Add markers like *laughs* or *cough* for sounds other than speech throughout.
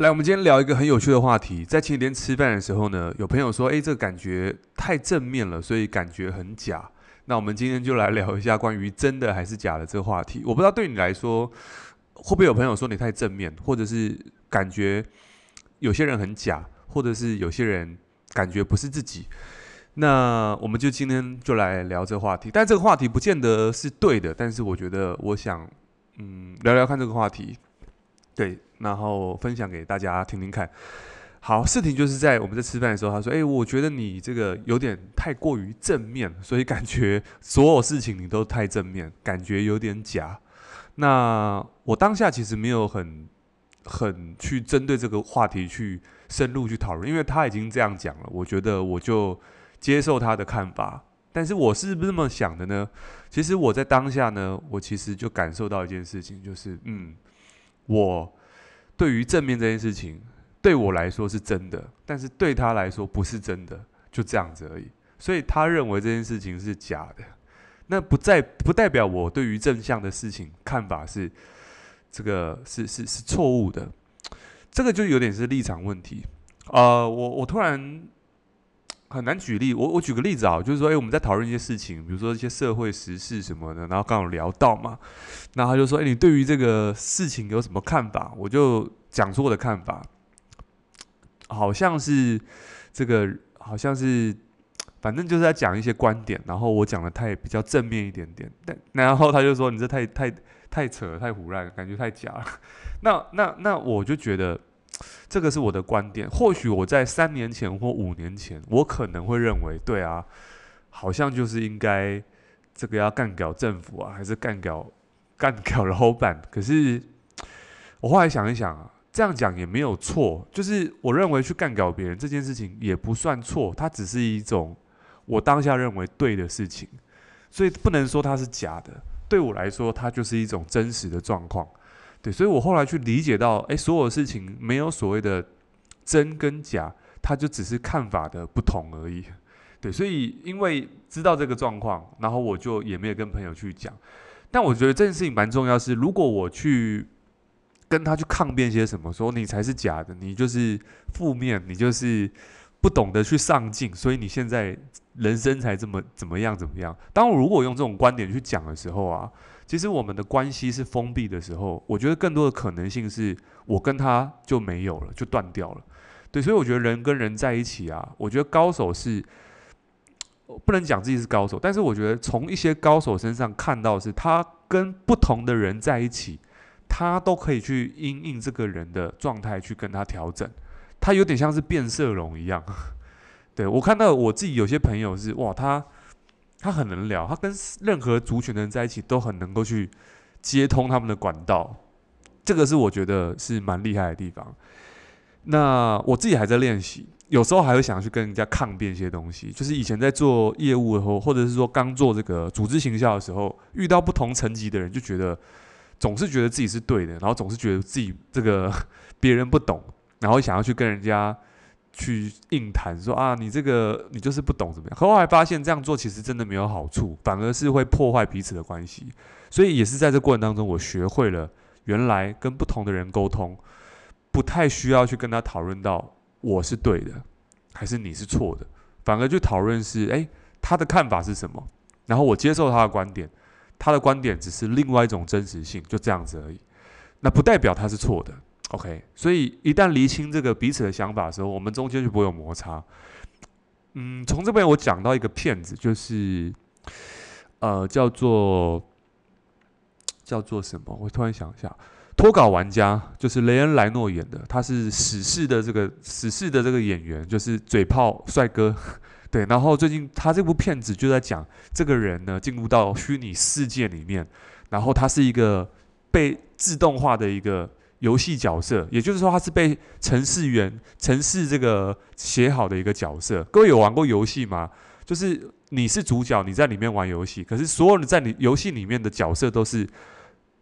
来，我们今天聊一个很有趣的话题。在前几天吃饭的时候呢，有朋友说：“诶，这个感觉太正面了，所以感觉很假。”那我们今天就来聊一下关于真的还是假的这个话题。我不知道对你来说，会不会有朋友说你太正面，或者是感觉有些人很假，或者是有些人感觉不是自己。那我们就今天就来聊这个话题。但这个话题不见得是对的，但是我觉得我想，嗯，聊聊看这个话题。对。然后分享给大家听听看。好，事情就是在我们在吃饭的时候，他说：“诶，我觉得你这个有点太过于正面，所以感觉所有事情你都太正面，感觉有点假。”那我当下其实没有很很去针对这个话题去深入去讨论，因为他已经这样讲了，我觉得我就接受他的看法。但是我是不是这么想的呢？其实我在当下呢，我其实就感受到一件事情，就是嗯，我。对于正面这件事情，对我来说是真的，但是对他来说不是真的，就这样子而已。所以他认为这件事情是假的，那不在不代表我对于正向的事情看法是这个是是是错误的，这个就有点是立场问题。呃，我我突然。很难举例，我我举个例子啊，就是说，诶，我们在讨论一些事情，比如说一些社会时事什么的，然后刚好聊到嘛，那他就说，诶，你对于这个事情有什么看法？我就讲出我的看法，好像是这个，好像是，反正就是在讲一些观点，然后我讲的太比较正面一点点，但然后他就说，你这太太太扯，太唬烂，感觉太假了。那那那我就觉得。这个是我的观点，或许我在三年前或五年前，我可能会认为，对啊，好像就是应该这个要干掉政府啊，还是干掉干掉老板？可是我后来想一想啊，这样讲也没有错，就是我认为去干掉别人这件事情也不算错，它只是一种我当下认为对的事情，所以不能说它是假的。对我来说，它就是一种真实的状况。对，所以我后来去理解到，诶，所有事情没有所谓的真跟假，它就只是看法的不同而已。对，所以因为知道这个状况，然后我就也没有跟朋友去讲。但我觉得这件事情蛮重要，是如果我去跟他去抗辩些什么，说你才是假的，你就是负面，你就是不懂得去上进，所以你现在人生才这么怎么样怎么样。当我如果用这种观点去讲的时候啊。其实我们的关系是封闭的时候，我觉得更多的可能性是我跟他就没有了，就断掉了。对，所以我觉得人跟人在一起啊，我觉得高手是不能讲自己是高手，但是我觉得从一些高手身上看到是他跟不同的人在一起，他都可以去因应这个人的状态去跟他调整，他有点像是变色龙一样。对，我看到我自己有些朋友是哇，他。他很能聊，他跟任何族群的人在一起都很能够去接通他们的管道，这个是我觉得是蛮厉害的地方。那我自己还在练习，有时候还会想去跟人家抗辩一些东西。就是以前在做业务的时候，或者是说刚做这个组织行销的时候，遇到不同层级的人，就觉得总是觉得自己是对的，然后总是觉得自己这个 *laughs* 别人不懂，然后想要去跟人家。去硬谈说啊，你这个你就是不懂怎么样？后来发现这样做其实真的没有好处，反而是会破坏彼此的关系。所以也是在这过程当中，我学会了原来跟不同的人沟通，不太需要去跟他讨论到我是对的还是你是错的，反而就讨论是诶，他的看法是什么，然后我接受他的观点，他的观点只是另外一种真实性，就这样子而已。那不代表他是错的。OK，所以一旦厘清这个彼此的想法的时候，我们中间就不会有摩擦。嗯，从这边我讲到一个片子，就是呃叫做叫做什么？我突然想一下，《脱稿玩家》就是雷恩莱诺演的，他是死侍的这个死侍的这个演员，就是嘴炮帅哥。*laughs* 对，然后最近他这部片子就在讲这个人呢进入到虚拟世界里面，然后他是一个被自动化的一个。游戏角色，也就是说，他是被程式员、程式这个写好的一个角色。各位有玩过游戏吗？就是你是主角，你在里面玩游戏，可是所有人在你游戏里面的角色都是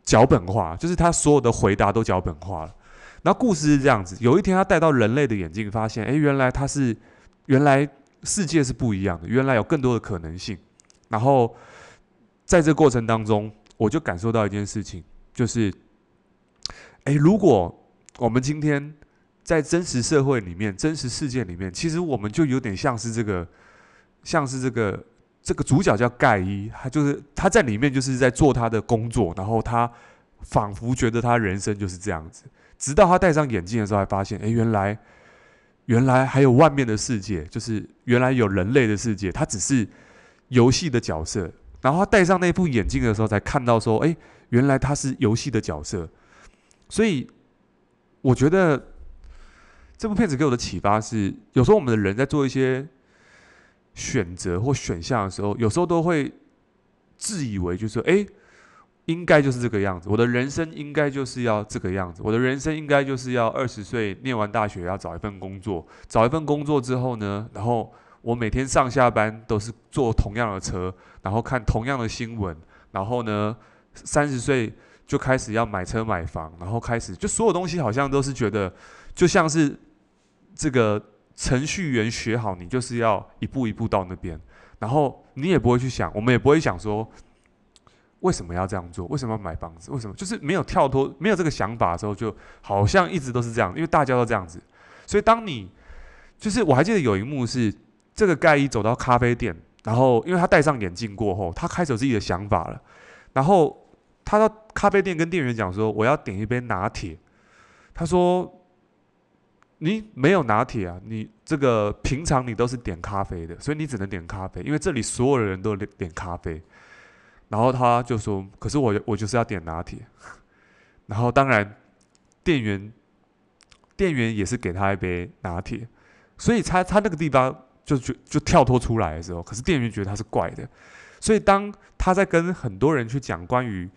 脚本化，就是他所有的回答都脚本化了。然后故事是这样子：有一天，他戴到人类的眼镜，发现，诶，原来他是原来世界是不一样的，原来有更多的可能性。然后在这过程当中，我就感受到一件事情，就是。诶，如果我们今天在真实社会里面、真实世界里面，其实我们就有点像是这个，像是这个这个主角叫盖伊，他就是他在里面就是在做他的工作，然后他仿佛觉得他人生就是这样子，直到他戴上眼镜的时候，才发现，哎，原来原来还有外面的世界，就是原来有人类的世界，他只是游戏的角色。然后他戴上那副眼镜的时候，才看到说：“哎，原来他是游戏的角色。”所以，我觉得这部片子给我的启发是：有时候我们的人在做一些选择或选项的时候，有时候都会自以为就是说：“哎，应该就是这个样子，我的人生应该就是要这个样子，我的人生应该就是要二十岁念完大学要找一份工作，找一份工作之后呢，然后。”我每天上下班都是坐同样的车，然后看同样的新闻，然后呢，三十岁就开始要买车买房，然后开始就所有东西好像都是觉得，就像是这个程序员学好，你就是要一步一步到那边，然后你也不会去想，我们也不会想说为什么要这样做，为什么要买房子，为什么就是没有跳脱，没有这个想法的时候，就好像一直都是这样，因为大家都这样子，所以当你就是我还记得有一幕是。这个盖伊走到咖啡店，然后因为他戴上眼镜过后，他开始有自己的想法了。然后他到咖啡店跟店员讲说：“我要点一杯拿铁。”他说：“你没有拿铁啊？你这个平常你都是点咖啡的，所以你只能点咖啡，因为这里所有的人都点咖啡。”然后他就说：“可是我我就是要点拿铁。*laughs* ”然后当然店员店员也是给他一杯拿铁，所以他他那个地方。就就就跳脱出来的时候，可是店员觉得他是怪的，所以当他在跟很多人去讲关于，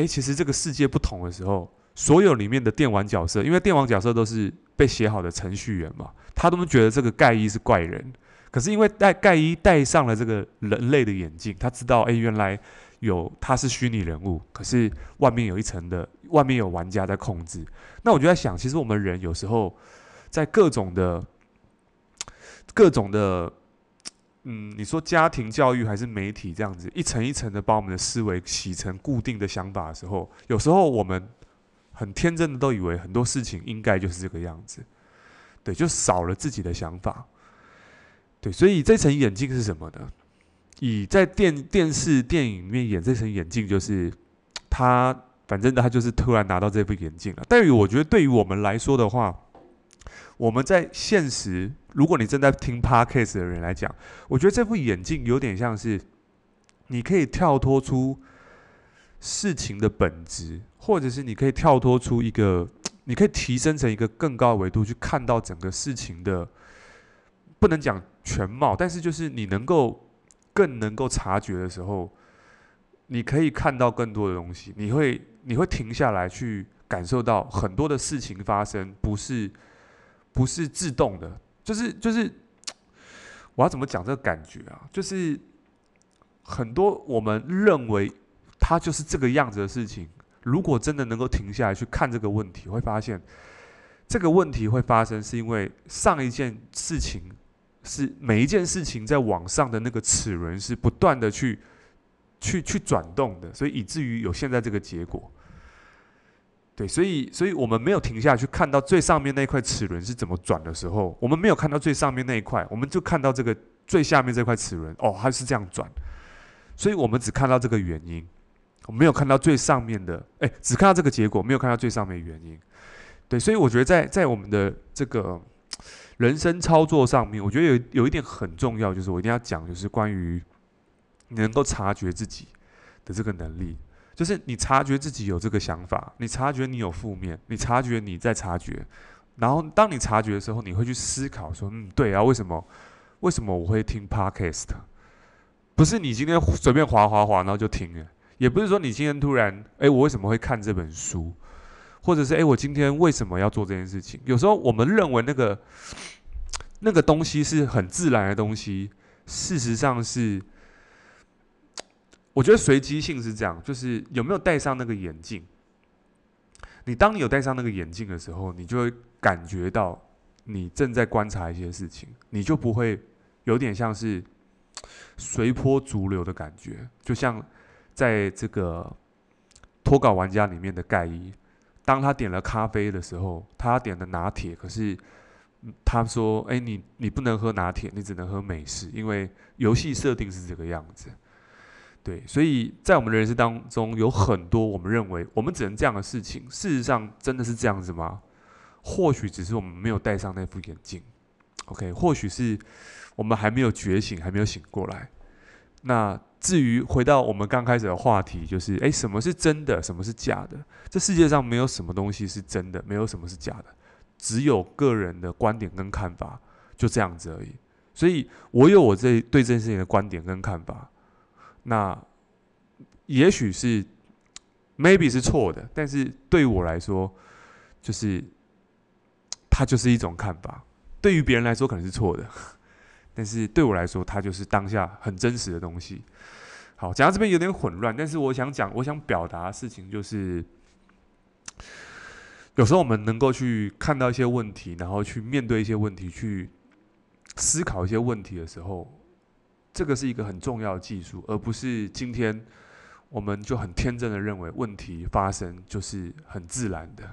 哎，其实这个世界不同的时候，所有里面的电玩角色，因为电玩角色都是被写好的程序员嘛，他都觉得这个盖伊是怪人，可是因为戴盖伊戴上了这个人类的眼镜，他知道，哎，原来有他是虚拟人物，可是外面有一层的，外面有玩家在控制。那我就在想，其实我们人有时候在各种的。各种的，嗯，你说家庭教育还是媒体这样子，一层一层的把我们的思维洗成固定的想法的时候，有时候我们很天真的都以为很多事情应该就是这个样子，对，就少了自己的想法，对，所以这层眼镜是什么呢？以在电电视电影里面演这层眼镜，就是他，反正他就是突然拿到这副眼镜了。但于我觉得对于我们来说的话，我们在现实，如果你正在听 Podcast 的人来讲，我觉得这副眼镜有点像是，你可以跳脱出事情的本质，或者是你可以跳脱出一个，*tsk* 你可以提升成一个更高维度去看到整个事情的，不能讲全貌，但是就是你能够更能够察觉的时候，你可以看到更多的东西，你会你会停下来去感受到很多的事情发生，不是。不是自动的，就是就是，我要怎么讲这个感觉啊？就是很多我们认为它就是这个样子的事情，如果真的能够停下来去看这个问题，会发现这个问题会发生，是因为上一件事情是每一件事情在网上的那个齿轮是不断的去去去转动的，所以以至于有现在这个结果。对，所以，所以我们没有停下去看到最上面那块齿轮是怎么转的时候，我们没有看到最上面那一块，我们就看到这个最下面这块齿轮，哦，它是这样转，所以我们只看到这个原因，我没有看到最上面的，哎，只看到这个结果，没有看到最上面原因。对，所以我觉得在在我们的这个人生操作上面，我觉得有有一点很重要，就是我一定要讲，就是关于你能够察觉自己的这个能力。就是你察觉自己有这个想法，你察觉你有负面，你察觉你在察觉，然后当你察觉的时候，你会去思考说，嗯，对啊，为什么？为什么我会听 Podcast？不是你今天随便滑滑滑，然后就听了，也不是说你今天突然，哎，我为什么会看这本书？或者是哎，我今天为什么要做这件事情？有时候我们认为那个那个东西是很自然的东西，事实上是。我觉得随机性是这样，就是有没有戴上那个眼镜。你当你有戴上那个眼镜的时候，你就会感觉到你正在观察一些事情，你就不会有点像是随波逐流的感觉。就像在这个脱稿玩家里面的盖伊，当他点了咖啡的时候，他点了拿铁，可是他说：“哎，你你不能喝拿铁，你只能喝美式，因为游戏设定是这个样子。”对，所以在我们的人生当中，有很多我们认为我们只能这样的事情，事实上真的是这样子吗？或许只是我们没有戴上那副眼镜。OK，或许是我们还没有觉醒，还没有醒过来。那至于回到我们刚开始的话题，就是诶，什么是真的，什么是假的？这世界上没有什么东西是真的，没有什么是假的，只有个人的观点跟看法，就这样子而已。所以我有我这对这件事情的观点跟看法。那也许是，maybe 是错的，但是对我来说，就是它就是一种看法。对于别人来说可能是错的，*laughs* 但是对我来说，它就是当下很真实的东西。好，讲到这边有点混乱，但是我想讲，我想表达的事情就是，有时候我们能够去看到一些问题，然后去面对一些问题，去思考一些问题的时候。这个是一个很重要的技术，而不是今天我们就很天真的认为问题发生就是很自然的，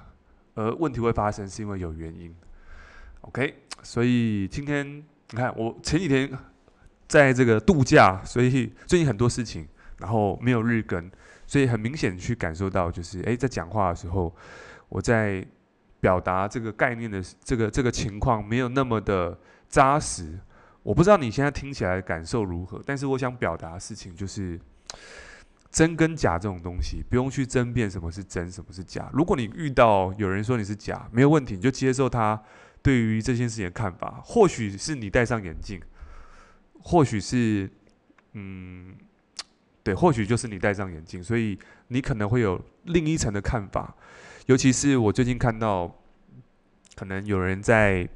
而问题会发生是因为有原因。OK，所以今天你看，我前几天在这个度假，所以最近很多事情，然后没有日更，所以很明显去感受到，就是诶，在讲话的时候，我在表达这个概念的这个这个情况没有那么的扎实。我不知道你现在听起来的感受如何，但是我想表达的事情就是，真跟假这种东西，不用去争辩什么是真，什么是假。如果你遇到有人说你是假，没有问题，你就接受他对于这件事情的看法。或许是你戴上眼镜，或许是，嗯，对，或许就是你戴上眼镜，所以你可能会有另一层的看法。尤其是我最近看到，可能有人在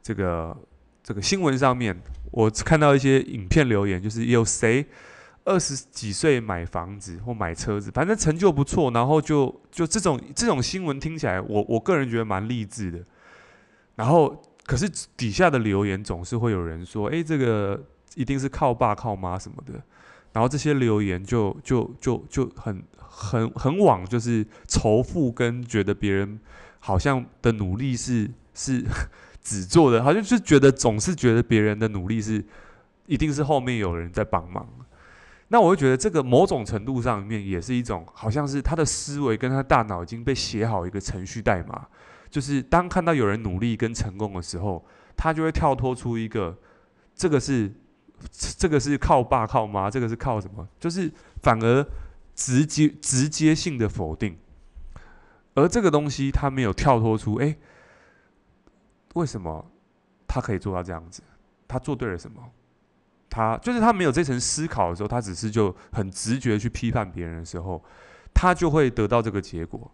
这个。这个新闻上面，我看到一些影片留言，就是有谁二十几岁买房子或买车子，反正成就不错，然后就就这种这种新闻听起来，我我个人觉得蛮励志的。然后，可是底下的留言总是会有人说：“诶，这个一定是靠爸靠妈什么的。”然后这些留言就就就就很很很往就是仇富跟觉得别人好像的努力是是。只做的，好像就是觉得总是觉得别人的努力是，一定是后面有人在帮忙。那我会觉得这个某种程度上面也是一种，好像是他的思维跟他大脑已经被写好一个程序代码，就是当看到有人努力跟成功的时候，他就会跳脱出一个，这个是这个是靠爸靠妈，这个是靠什么？就是反而直接直接性的否定，而这个东西他没有跳脱出，哎。为什么他可以做到这样子？他做对了什么？他就是他没有这层思考的时候，他只是就很直觉去批判别人的时候，他就会得到这个结果。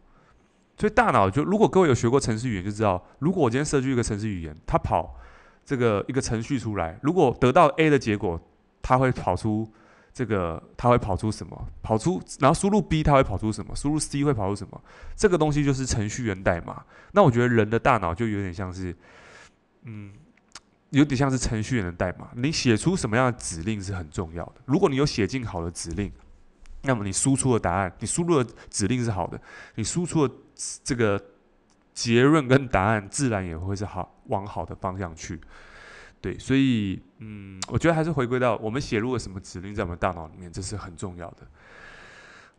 所以大脑就，如果各位有学过程式语言，就知道，如果我今天设计一个程式语言，它跑这个一个程序出来，如果得到 A 的结果，它会跑出这个，它会跑出什么？跑出，然后输入 B，它会跑出什么？输入 C 会跑出什么？这个东西就是程序员代码。那我觉得人的大脑就有点像是。嗯，有点像是程序员的代码。你写出什么样的指令是很重要的。如果你有写进好的指令，那么你输出的答案，你输入的指令是好的，你输出的这个结论跟答案自然也会是好，往好的方向去。对，所以嗯，我觉得还是回归到我们写入了什么指令在我们大脑里面，这是很重要的。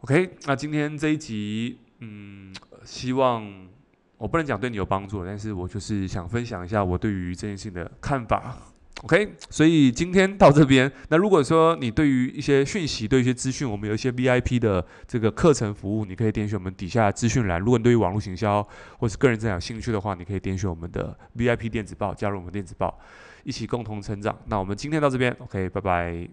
OK，那今天这一集，嗯，希望。我不能讲对你有帮助，但是我就是想分享一下我对于这件事情的看法。OK，所以今天到这边。那如果说你对于一些讯息、对一些资讯，我们有一些 VIP 的这个课程服务，你可以点选我们底下的资讯栏。如果你对于网络行销或是个人增长有兴趣的话，你可以点选我们的 VIP 电子报，加入我们电子报，一起共同成长。那我们今天到这边，OK，拜拜。